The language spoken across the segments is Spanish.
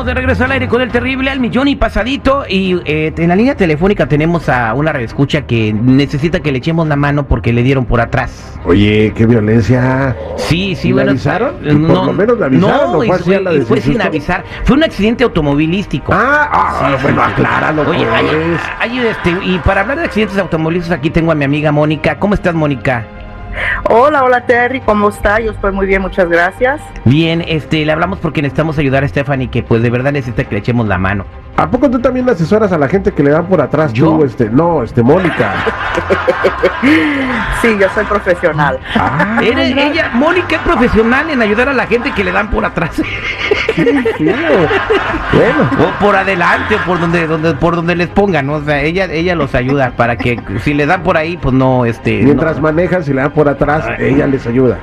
estamos de regreso al aire con el terrible al millón y pasadito. Y eh, en la línea telefónica tenemos a una escucha que necesita que le echemos la mano porque le dieron por atrás. Oye, qué violencia. Sí, sí, ¿Le bueno. avisaron? eh, Por lo menos avisaron, No, ¿o y fue la y sin avisar. Fue un accidente automovilístico. Ah, ah, Sí, bueno, sí. acláralo. Oye, hay, hay, este, y para hablar de accidentes automovilísticos, aquí tengo a mi amiga Mónica. ¿Cómo estás, Mónica? Hola, hola Terry, ¿cómo está? Yo estoy muy bien, muchas gracias. Bien, este, le hablamos porque necesitamos ayudar a Stephanie, que pues de verdad necesita que le echemos la mano. ¿A poco tú también asesoras a la gente que le dan por atrás? ¿Yo? Tú, este, no, este, Mónica. Sí, yo soy profesional. Ah, Eres- ella, Mónica es profesional en ayudar a la gente que le dan por atrás. Bueno, O por adelante, o por donde, donde, por donde les pongan, ¿no? O sea, ella, ella los ayuda para que si le dan por ahí, pues no, este. mientras no- manejan, si le dan por atrás, ella les ayuda.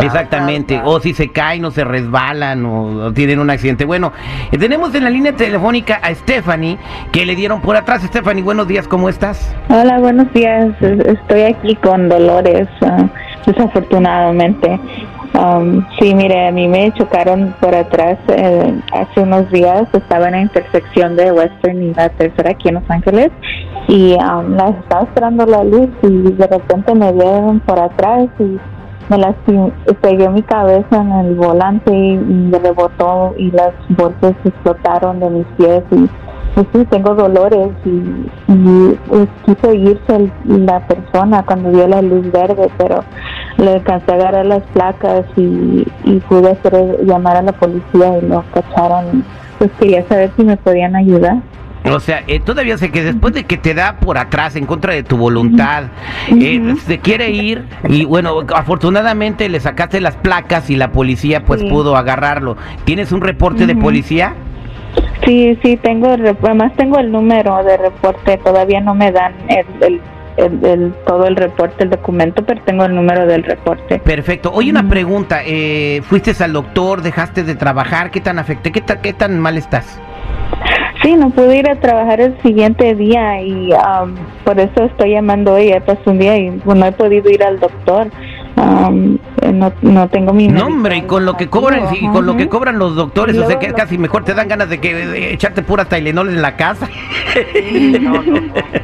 Exactamente, o si se caen o se resbalan o, o tienen un accidente. Bueno, eh, tenemos en la línea telefónica a Stephanie, que le dieron por atrás. Stephanie, buenos días, ¿cómo estás? Hola, buenos días. Es- Estoy aquí con dolores, ah, desafortunadamente. Um, sí, mire, a mí me chocaron por atrás eh, hace unos días. Estaba en la intersección de Western y la tercera aquí en Los Ángeles y um, estaba esperando la luz y de repente me dieron por atrás y me lastim- pegué mi cabeza en el volante y me rebotó y las bolsas explotaron de mis pies y pues sí, tengo dolores y, y, pues, quiso irse la persona cuando dio la luz verde, pero le alcancé a agarrar las placas y, y pude hacer llamar a la policía y lo cacharon. Pues quería saber si me podían ayudar. O sea, eh, todavía sé que después de que te da por atrás en contra de tu voluntad, eh, se quiere ir y bueno, afortunadamente le sacaste las placas y la policía pues Sí. pudo agarrarlo. ¿Tienes un reporte de policía? Sí, sí, tengo, además tengo el número de reporte, todavía no me dan el, el, el- el- todo el reporte, el documento, pero tengo el número del reporte. Perfecto. Oye, una pregunta. Eh, ¿Fuiste al doctor? ¿Dejaste de trabajar? ¿Qué tan afecté? ¿Qué, ta- ¿Qué tan mal estás? Sí, no pude ir a trabajar el siguiente día y am, por eso estoy llamando hoy. Pasó un día y pues, no he podido ir al doctor. Am, eh, no, no tengo mi No, hombre, y con lo que cobran, y con lo que cobran los doctores, o sea que casi mejor te dan ganas de que de echarte puras Tylenol en la casa. Sí, no.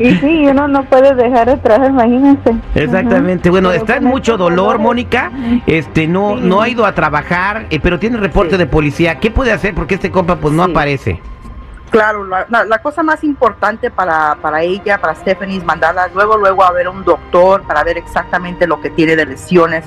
Y sí, uno no puede dejar de trabajar, imagínense. Exactamente. Bueno, Pero está en mucho dolor, dolores- Mónica. Este, no, Sí. no ha ido a trabajar, eh, pero tiene reporte Sí. de policía. ¿Qué puede hacer? Porque este compa, pues, no aparece. Claro, la, cosa más importante para, para ella, para Stephanie, es mandarla luego, luego a ver a un doctor para ver exactamente lo que tiene de lesiones.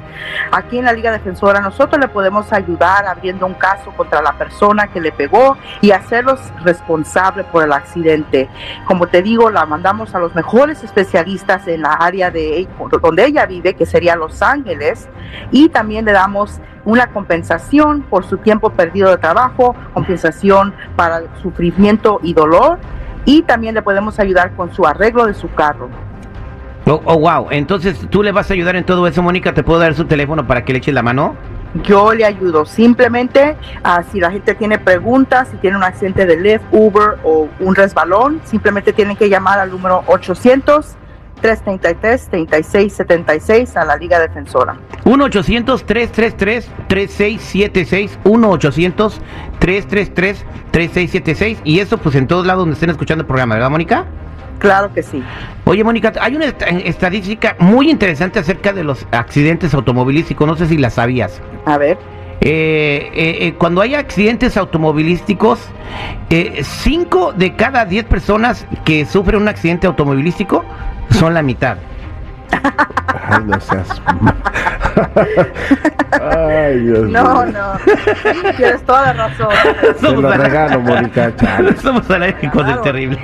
Aquí en la Liga Defensora nosotros le podemos ayudar abriendo un caso contra la persona que le pegó y hacerlos responsables por el accidente. Como te digo, la mandamos a los mejores especialistas en la área de donde ella vive, que sería Los Ángeles, y también le damos una compensación por su tiempo perdido de trabajo, compensación para sufrimiento y dolor, y también le podemos ayudar con su arreglo de su carro. Oh, oh, wow. Entonces, ¿tú le vas a ayudar en todo eso, Mónica? ¿Te puedo dar su teléfono para que le eches la mano? Yo le ayudo. Simplemente, ah, si la gente tiene preguntas, si tiene un accidente de Lyft, Uber o un resbalón, simplemente tienen que llamar al número 800-333-3676 a la Liga Defensora. 1-800-333-3676. 1-800-333-3676. Y eso, pues, en todos lados donde estén escuchando el programa, ¿verdad, Mónica? Claro que sí. Oye, Mónica, hay una est- estadística muy interesante acerca de los accidentes automovilísticos. No sé si la sabías. A ver. Eh, eh, eh, cuando hay accidentes automovilísticos, 5 de cada 10 personas que sufren un accidente automovilístico son la mitad. Ay, no seas. Ay, Dios No, mío. no. Tienes toda la razón. Te lo al- regalo, Mónica. Somos al aire con el Claro. terrible.